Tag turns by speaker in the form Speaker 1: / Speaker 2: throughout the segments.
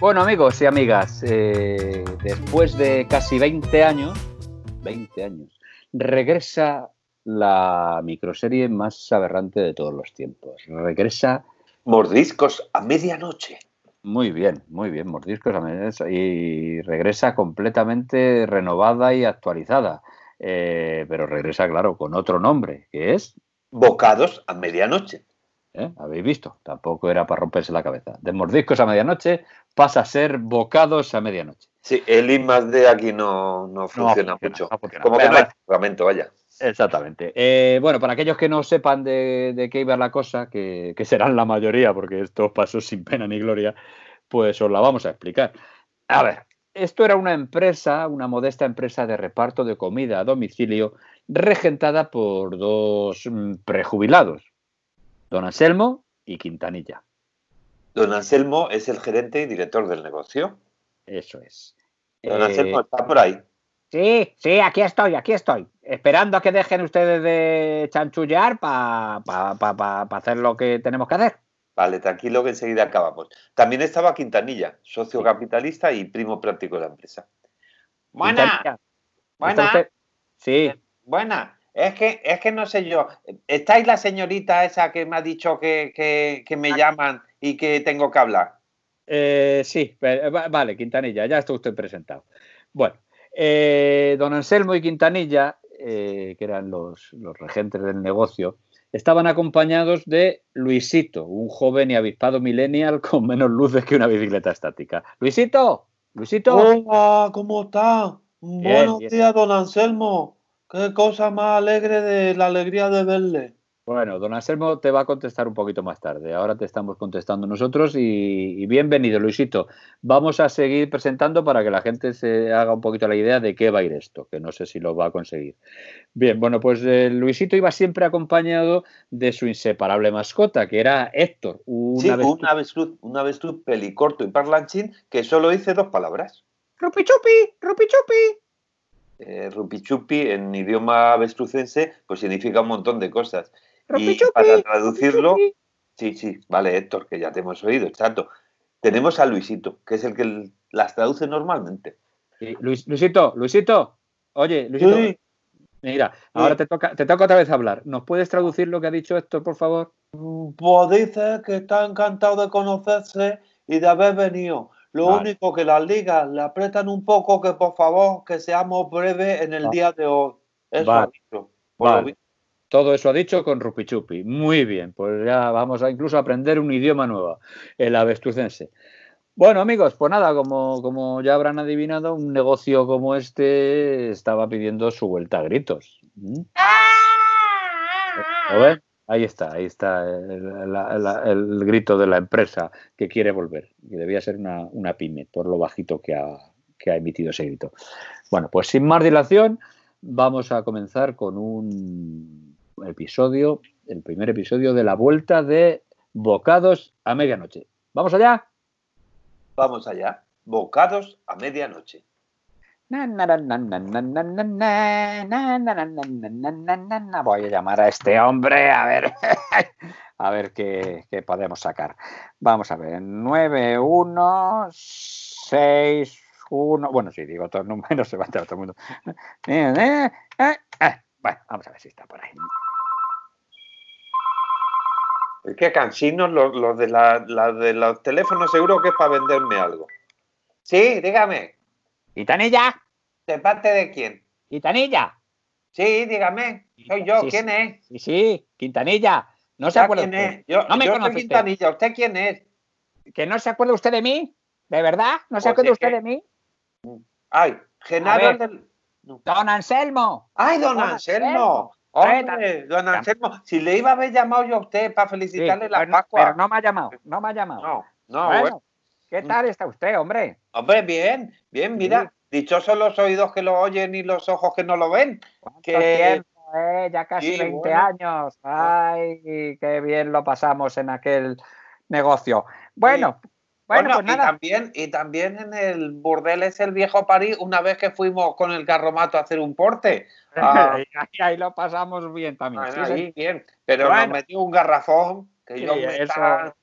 Speaker 1: Bueno, amigos y amigas, eh, después de casi 20 años, 20 años, regresa la microserie más aberrante de todos los tiempos. Regresa.
Speaker 2: Mordiscos a medianoche.
Speaker 1: Muy bien, muy bien, Mordiscos a medianoche. Y regresa completamente renovada y actualizada. Eh, pero regresa, claro, con otro nombre, que es.
Speaker 2: Bocados a medianoche.
Speaker 1: ¿Eh? Habéis visto, tampoco era para romperse la cabeza. De mordiscos a medianoche pasa a ser bocados a medianoche.
Speaker 2: Sí, el I más D aquí no, no funciona mucho. Como que no hay vaya.
Speaker 1: Exactamente. Eh, bueno, para aquellos que no sepan de, qué iba la cosa, que, que, serán la mayoría, porque esto pasó sin pena ni gloria, pues os la vamos a explicar. A ver, esto era una empresa, una modesta empresa de reparto de comida a domicilio, regentada por dos mm, prejubilados, don Anselmo y Quintanilla.
Speaker 2: Don Anselmo es el gerente y director del negocio.
Speaker 1: Eso es.
Speaker 2: Don Anselmo eh, está por ahí.
Speaker 3: Sí, sí, aquí estoy, aquí estoy. Esperando a que dejen ustedes de chanchullar para hacer lo que tenemos que hacer.
Speaker 2: Vale, tranquilo que enseguida acabamos. También estaba Quintanilla, socio capitalista y primo práctico de la empresa.
Speaker 3: Buena. Buena.
Speaker 1: Sí.
Speaker 3: Buena. Es que, es que no sé yo. ¿Estáis la señorita esa que me ha dicho que, me llaman y que tengo que hablar?
Speaker 1: Eh, sí, vale, Quintanilla, ya está usted presentado. Bueno, eh, don Anselmo y Quintanilla, eh, que eran los, los, regentes del negocio, estaban acompañados de Luisito, un joven y avispado millennial con menos luces que una bicicleta estática. Luisito, Luisito.
Speaker 4: Hola, ¿cómo está? Buenos días, don Anselmo. Qué cosa más alegre de la alegría de verle.
Speaker 1: Bueno, don Anselmo te va a contestar un poquito más tarde. Ahora te estamos contestando nosotros y, bienvenido, Luisito. Vamos a seguir presentando para que la gente se haga un poquito la idea de qué va a ir esto, que no sé si lo va a conseguir. Bien, bueno, pues eh, Luisito iba siempre acompañado de su inseparable mascota, que era Héctor.
Speaker 2: sí, un avestruz, un avestruz pelicorto y parlanchín que solo dice dos palabras.
Speaker 3: ¡Rupichupi! ¡Rupichupi!
Speaker 2: eh, rupichupi en idioma avestrucense pues significa un montón de cosas. Y para traducirlo, sí, sí, vale, Héctor, que ya te hemos oído, exacto. Tenemos a Luisito, que es el que las traduce normalmente.
Speaker 1: Luisito, Luisito, oye, Luisito. Mira, ahora te toca, te toca otra vez hablar. ¿Nos puedes traducir lo que ha dicho Héctor, por favor?
Speaker 4: Pues dice que está encantado de conocerse y de haber venido. Lo único que las ligas le apretan un poco que por favor que seamos breves en el día de hoy. Eso ha dicho.
Speaker 1: Todo eso ha dicho con Rupichupi. Muy bien, pues ya vamos a incluso aprender un idioma nuevo, el avestrucense. Bueno, amigos, pues nada, como, como ya habrán adivinado, un negocio como este estaba pidiendo su vuelta a gritos. ¿Mm? ¿Lo ven? Ahí está, ahí está el, grito de la empresa que quiere volver. Y debía ser una, pyme, por lo bajito que ha, que ha emitido ese grito. Bueno, pues sin más dilación, vamos a comenzar con un episodio, el primer episodio de la vuelta de Bocados a medianoche. ¿Vamos allá?
Speaker 2: Vamos allá. Bocados a medianoche.
Speaker 3: Voy a llamar a este hombre a ver, a ver qué, podemos sacar. Vamos a ver, 9, 1, 6, 1. Bueno, si digo todos los números se va a entrar todo el mundo. Bueno, vamos a ver si está por ahí.
Speaker 2: Es que cansinos los, de, la, de los teléfonos seguro que es para venderme algo. Sí, dígame.
Speaker 3: ¿Gitanilla?
Speaker 2: ¿De parte de quién?
Speaker 3: ¿Gitanilla?
Speaker 2: Sí, dígame. Soy yo. ¿Quién es?
Speaker 3: Sí, sí, Quintanilla. ¿No se acuerda
Speaker 2: quién es? Yo, no me yo soy Quintanilla. Usted. quién es?
Speaker 3: ¿Que no se acuerda usted de mí? ¿De verdad? ¿No se acuerda usted de mí?
Speaker 2: Ay, Genaro del...
Speaker 3: Don Anselmo.
Speaker 2: Ay, don, Anselmo. Hombre, don Anselmo, si le iba a haber llamado yo a usted para felicitarle la Pascua.
Speaker 3: Pero no me ha llamado, no me ha llamado.
Speaker 2: No, no, bueno.
Speaker 3: ¿Qué tal está usted, hombre?
Speaker 2: Hombre, bien, bien, mira. Dichosos los oídos que lo oyen y los ojos que no lo ven.
Speaker 3: Que... eh? Ya casi 20 años. Ay, qué bien lo pasamos en aquel negocio. Bueno, bueno, pues
Speaker 2: y también, y también en el burdel es el viejo París, una vez que fuimos con el carromato a hacer un porte.
Speaker 3: Ah. ahí, lo pasamos bien también.
Speaker 2: sí, bien. Pero nos metió un garrafón que yo me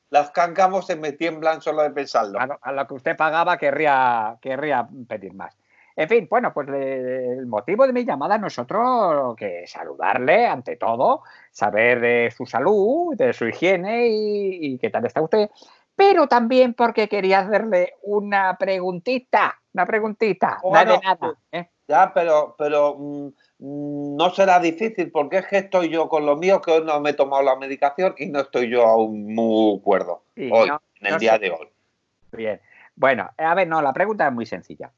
Speaker 2: las cancamos se me tiemblan solo de pensarlo.
Speaker 1: A lo, que usted pagaba querría, querría pedir más. En fin, bueno, pues el motivo de mi llamada nosotros que saludarle ante todo, saber de su salud, de su higiene y, y qué tal está usted, pero también porque quería hacerle una preguntita, una preguntita, nada de nada. ¿eh?
Speaker 2: Ya, pero, pero mm, no será difícil porque es que estoy yo con lo mío que hoy no me he tomado la medicación y no estoy yo aún muy cuerdo hoy, en el día de hoy.
Speaker 1: Bien, bueno, a ver, no, la pregunta es muy sencilla.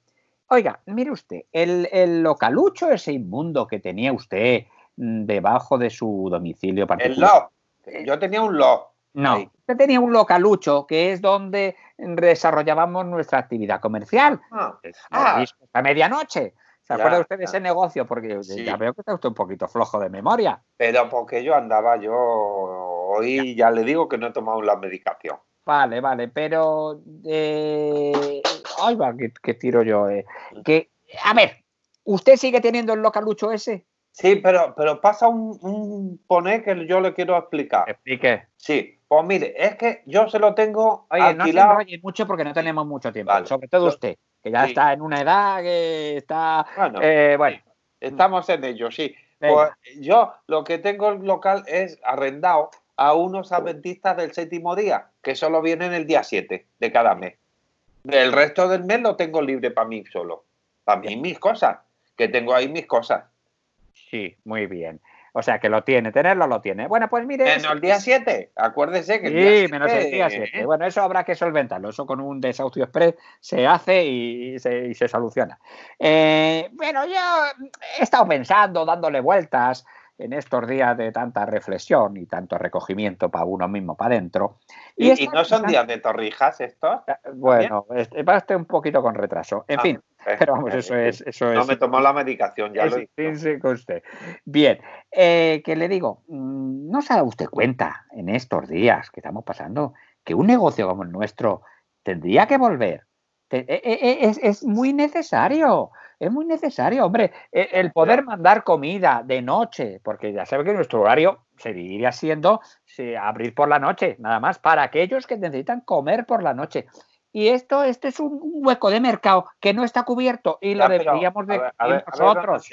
Speaker 1: Oiga, mire usted, el, el localucho ese inmundo que tenía usted mm, debajo de su domicilio
Speaker 2: particular. El lo. Yo tenía un lo.
Speaker 1: No, usted tenía un localucho que es donde desarrollábamos nuestra actividad comercial. Ah, ah. a medianoche. ¿Se acuerda usted de ese negocio? Porque ya veo que está usted un poquito flojo de memoria.
Speaker 2: Pero porque yo andaba, yo hoy ya, le digo que no he tomado la medicación.
Speaker 1: Vale, vale, pero... Eh, ay, va, que, tiro yo. Eh. Que, a ver, ¿usted sigue teniendo el localucho ese?
Speaker 2: Sí, pero, pero pasa un, un poné que yo le quiero explicar.
Speaker 1: Explique.
Speaker 2: Sí, pues mire, es que yo se lo tengo
Speaker 1: Oye, alquilado. no se mucho porque no tenemos mucho tiempo, sobre todo usted que ya está en una edad que está... Bueno,
Speaker 2: eh, estamos en ello, sí. Pues yo lo que tengo el local es arrendado a unos adventistas del séptimo día, que solo vienen el día 7 de cada mes. El resto del mes lo tengo libre para mí solo. Para mí mis cosas, que tengo ahí mis cosas.
Speaker 1: Sí, muy bien. O sea, que lo tiene, tenerlo lo tiene. Bueno, pues mire.
Speaker 2: Menos el día 7, acuérdese que
Speaker 1: el sí, menos el día 7. Bueno, eso habrá que solventarlo. Eso con un desahucio express se hace y se, soluciona. Eh, bueno, yo he estado pensando, dándole vueltas en estos días de tanta reflexión y tanto recogimiento para uno mismo, para adentro.
Speaker 2: ¿Y, no son días de torrijas estos?
Speaker 1: Eh, bueno, va a estar un poquito con retraso. En ah, fin, pero vamos, eso es... Eso
Speaker 2: no me tomó la medicación, ya lo
Speaker 1: hice. con usted. Bien, eh, que le digo, mm, ¿no se da usted cuenta en estos días que estamos pasando que un negocio como el nuestro tendría que volver? E, e, e, es muy necesario es muy necesario, hombre, e, el poder mandar comida de noche, porque ya sabe que nuestro horario seguiría siendo abrir por la noche, nada más, para aquellos que necesitan comer por la noche. Y esto, esto es un hueco de mercado que no está cubierto y lo deberíamos de nosotros.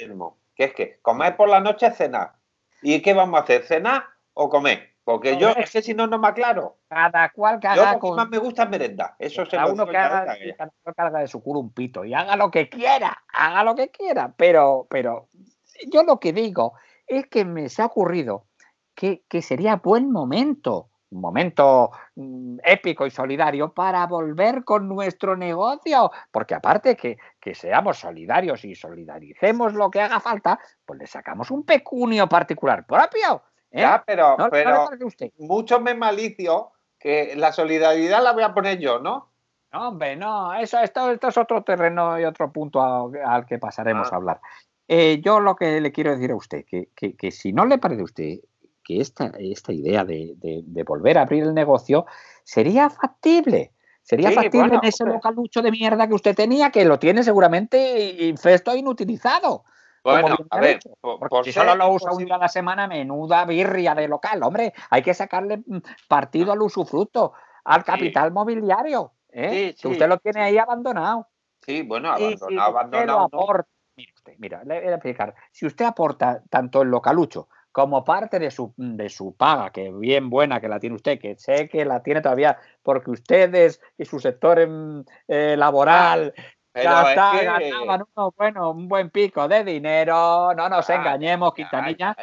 Speaker 2: que es que comer por la noche es cenar. ¿Y qué vamos a hacer? ¿Cenar o comer? Porque yo es que si no, no me aclaro.
Speaker 1: Cada cual que haga.
Speaker 2: Yo más me gusta merenda. Eso se
Speaker 1: lo uno que haga, de su culo un pito y haga lo que quiera, haga lo que quiera. Pero, pero yo lo que digo es que me se ha ocurrido que, sería buen momento, un momento mm, épico y solidario para volver con nuestro negocio. Porque aparte que, que seamos solidarios y solidaricemos lo que haga falta, pues le sacamos un pecunio particular propio
Speaker 2: ¿Eh? Ya, pero, pero mucho me malicio que la solidaridad la voy a poner yo, ¿no?
Speaker 1: No, hombre, no, eso, esto, esto es otro terreno y otro punto al que pasaremos a ah. hablar. Eh, yo lo que le quiero decir a usted, que, que, si no le parece a usted que esta, esta idea de, de, volver a abrir el negocio sería factible. Sería factible en ese localucho de mierda que usted tenía, que lo tiene seguramente infesto e inutilizado.
Speaker 2: Bueno, a ver,
Speaker 1: si solo lo usa un día a la semana, menuda birria de local, hombre, hay que sacarle mm, partido al usufructo, al capital mobiliario, ¿eh? que usted lo tiene ahí abandonado.
Speaker 2: Sí, bueno, abandonado, abandonado.
Speaker 1: mire usted, mira, le voy a explicar. Si usted aporta tanto el localucho como parte de su, de su paga, que bien buena que la tiene usted, que sé que la tiene todavía porque ustedes y su sector eh, laboral ya está, ganaban bueno, un buen pico de dinero, no nos engañemos, Quintanilla.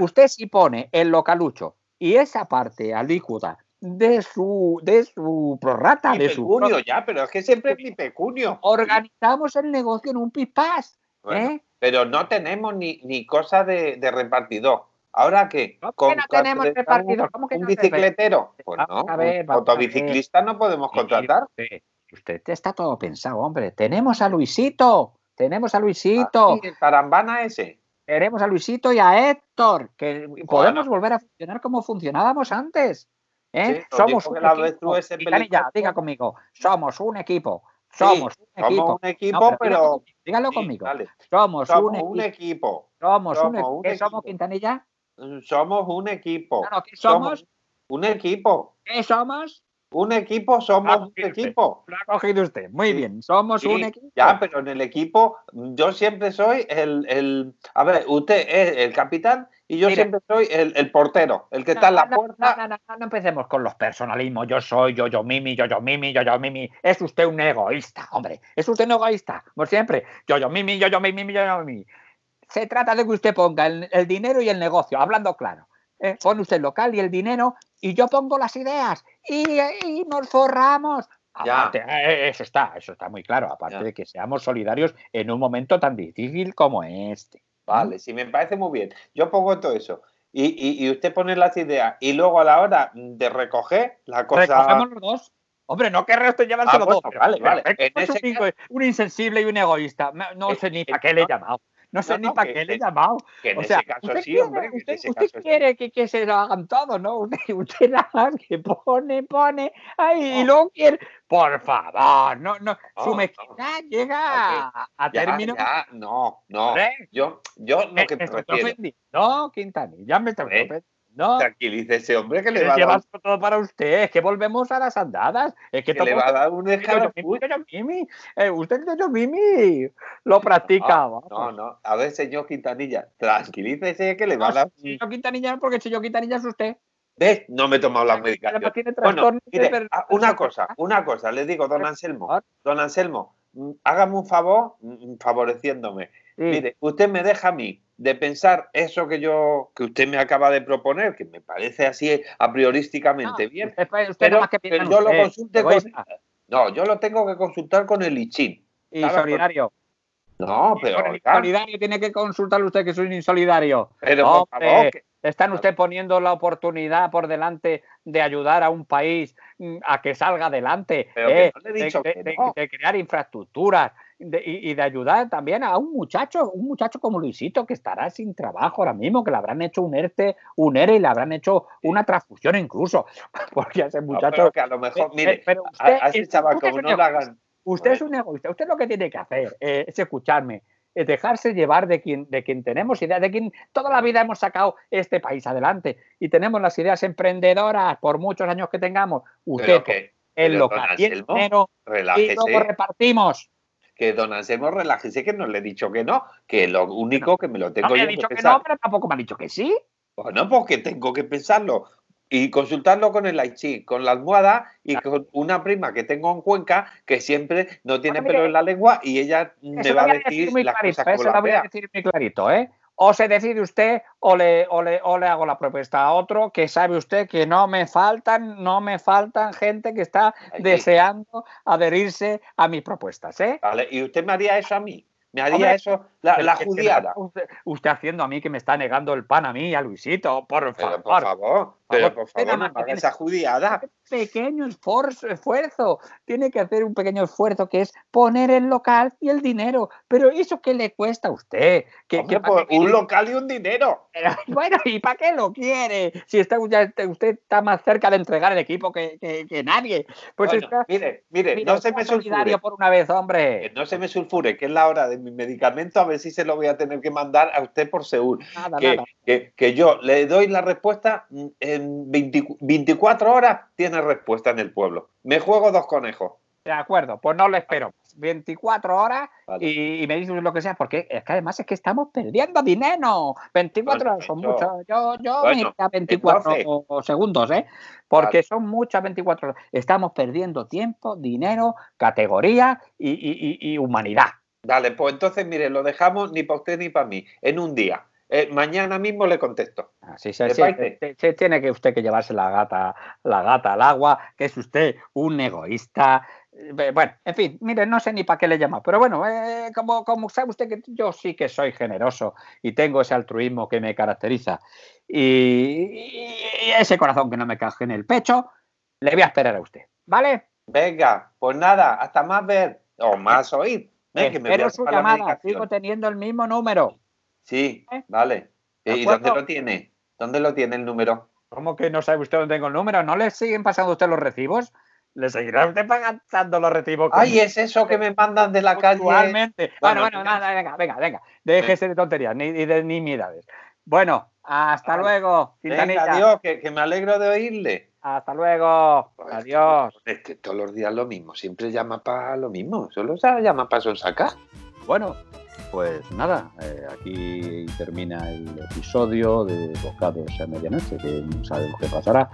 Speaker 1: Usted si pone el localucho y esa parte alícuota de su, de su prorrata, de
Speaker 2: pecunio, ya, pero es que siempre es mi pecunio.
Speaker 1: Organizamos el negocio en un pispás. ¿eh?
Speaker 2: Pero no tenemos ni, ni cosa de, repartidor. ¿Ahora qué?
Speaker 1: ¿Cómo que no tenemos repartidor? ¿Cómo que
Speaker 2: ¿Un bicicletero? Pues no, autobiciclista no podemos contratar.
Speaker 1: Usted está todo pensado, hombre. Tenemos a Luisito, tenemos a Luisito.
Speaker 2: Ah, el tarambana ese.
Speaker 1: Tenemos a Luisito y a Héctor, que podemos volver a funcionar como funcionábamos antes. ¿eh? somos un equipo. Ya, diga conmigo, somos un equipo. Somos un equipo.
Speaker 2: Somos un equipo, pero.
Speaker 1: Dígalo, conmigo. Somos, un,
Speaker 2: equipo.
Speaker 1: Somos un, equipo. ¿Qué somos, Quintanilla?
Speaker 2: Somos un equipo.
Speaker 1: ¿qué somos?
Speaker 2: Un equipo.
Speaker 1: ¿Qué somos?
Speaker 2: Un equipo somos un equipo.
Speaker 1: Lo ha cogido usted. Muy bien, somos un equipo.
Speaker 2: Ya, pero en el equipo yo siempre soy el, el a ver, usted es el capitán y yo siempre soy el, portero, el que está en la puerta.
Speaker 1: No, no, no, no, empecemos con los personalismos. Yo soy, yo, yo, mimi, yo, yo, mimi, yo, yo, mimi. Es usted un egoísta, hombre. Es usted un egoísta, como siempre. Yo, yo, mimi, yo, yo, mimi, yo, yo, mimi. Se trata de que usted ponga el, dinero y el negocio, hablando claro. ¿Eh? Pone usted el local y el dinero y yo pongo las ideas y, nos forramos. Ya. Eh, eso está, eso está muy claro. Aparte de que seamos solidarios en un momento tan difícil como este.
Speaker 2: Vale, sí, me parece muy bien. Yo pongo todo eso. Y, usted pone las ideas y luego a la hora de recoger la cosa.
Speaker 1: Recogemos los dos. Hombre, no querré usted llevárselo ah, dos. Vale, vale. un, insensible y un egoísta. No, sé ni para qué le he llamado. No sé ni para qué le he llamado.
Speaker 2: Que en ese caso sí, quiere, hombre.
Speaker 1: usted, quiere que, que, se lo hagan todos, ¿no? Usted, usted nada que pone, pone, ahí, y luego quiere. Por favor, no, no. su mezquindad llega a, término.
Speaker 2: no, no. Yo, yo lo que me, refiero.
Speaker 1: No, Quintanilla, me está no.
Speaker 2: Tranquilice ese hombre que le va a
Speaker 1: dar. todo para usted. Es que volvemos a las andadas. Es que,
Speaker 2: le va a dar un
Speaker 1: escalafón. Eh, usted yo Mimi lo practicaba.
Speaker 2: No, no, A ver, señor Quintanilla, tranquilícese que le va a dar.
Speaker 1: Señor Quintanilla, porque señor Quintanilla es usted.
Speaker 2: ¿Ves? No me he tomado la medicación. Bueno, mire, ah, una cosa, una cosa, le digo, don Anselmo, don Anselmo, mm, hágame un favor mm, Mire, usted me deja a mí de pensar eso que yo que usted me acaba de proponer, que me parece así a priorísticamente bien, pero, yo lo consulte con no, yo lo tengo que consultar con el ICHIN.
Speaker 1: Y solidario.
Speaker 2: No, pero.
Speaker 1: solidario tiene que consultar usted que un insolidario. Pero, por favor, están usted poniendo la oportunidad por delante de ayudar a un país mm, a que salga adelante, eh, de, crear infraestructuras y, de ayudar también a un muchacho, un muchacho como Luisito que estará sin trabajo ahora mismo, que le habrán hecho un ERTE, un ERE y le habrán hecho una transfusión incluso, porque ese muchacho...
Speaker 2: que a lo mejor, mire, pero usted, a, ese chaval como no le hagan...
Speaker 1: Usted es un egoísta, usted lo que tiene que hacer eh, es escucharme, es dejarse llevar de quien, de quien tenemos ideas, de quien toda la vida hemos sacado este país adelante. Y tenemos las ideas emprendedoras por muchos años que tengamos. Usted, el local y el dinero y luego repartimos.
Speaker 2: Que don Anselmo relájese que no le he dicho que no, que lo único que me lo tengo
Speaker 1: no me ha dicho que, no, pero tampoco me ha dicho que sí.
Speaker 2: Bueno, porque tengo que pensarlo y consultarlo con el Aichi, con la almohada y con una prima que tengo en Cuenca que siempre no tiene pelo en la lengua y ella me va a decir, las cosas
Speaker 1: eso la voy a decir muy clarito, ¿eh? o se decide usted o le, o le, o le hago la propuesta a otro que sabe usted que no me faltan, no me faltan gente que está deseando adherirse a mis propuestas. ¿eh?
Speaker 2: Vale, y usted me haría eso a mí. Me haría eso la, la judiada.
Speaker 1: Usted, haciendo a mí que me está negando el pan a mí, a Luisito, por favor.
Speaker 2: por favor, pero por favor, no me esa judiada.
Speaker 1: Pequeño esfuerzo, esfuerzo. Tiene que hacer un pequeño esfuerzo que es poner el local y el dinero. Pero ¿eso qué le cuesta a usted?
Speaker 2: ¿Qué, un local y un dinero.
Speaker 1: bueno, ¿y para qué lo quiere? Si está, usted está más cerca de entregar el equipo que, que, nadie. Pues
Speaker 2: mire, mire, no se me sulfure.
Speaker 1: por una vez, hombre.
Speaker 2: no se me sulfure, que es la hora de mi medicamento, a ver si se lo voy a tener que mandar a usted por seguro. que, Que, yo le doy la respuesta en 24 horas, tiene respuesta en el pueblo. Me juego dos conejos.
Speaker 1: De acuerdo, pues no le espero. 24 horas y, me dices lo que sea, porque es que además es que estamos perdiendo dinero. 24 horas son muchas. Yo, yo me 24 segundos, ¿eh? Porque son muchas 24 horas. Estamos perdiendo tiempo, dinero, categoría y humanidad.
Speaker 2: Dale, pues entonces, mire, lo dejamos ni para usted ni para mí, en un día. Eh, mañana mismo le contesto.
Speaker 1: Así se, tiene que usted que llevarse la gata, la gata al agua, que es usted un egoísta. Eh, bueno, en fin, mire, no sé ni para qué le llama, pero bueno, eh, como, como sabe usted que yo sí que soy generoso y tengo ese altruismo que me caracteriza y, ese corazón que no me caje en el pecho, le voy a esperar a usted, ¿vale?
Speaker 2: Venga, pues nada, hasta más ver o más oír.
Speaker 1: Espero su llamada, sigo teniendo el mismo número.
Speaker 2: Sí, ¿Eh? vale. ¿Y dónde lo tiene? ¿Dónde lo tiene el número?
Speaker 1: ¿Cómo que no sabe usted dónde tengo el número? ¿No le siguen pasando a usted los recibos? ¿Le seguirá usted pagando los recibos?
Speaker 2: Ay, es eso que me mandan de la calle.
Speaker 1: Actualmente. Bueno, bueno, nada, venga, venga, venga. Déjese de tonterías ni de nimiedades. Bueno, hasta luego.
Speaker 2: Venga, adiós, que, que me alegro de oírle.
Speaker 5: Hasta luego. Adiós.
Speaker 2: Es que todos los días lo mismo. Siempre llama para lo mismo. Solo llama para sonsacar.
Speaker 1: Bueno, pues nada, eh, aquí termina el episodio de Bocados a Medianoche, que no sabemos qué pasará.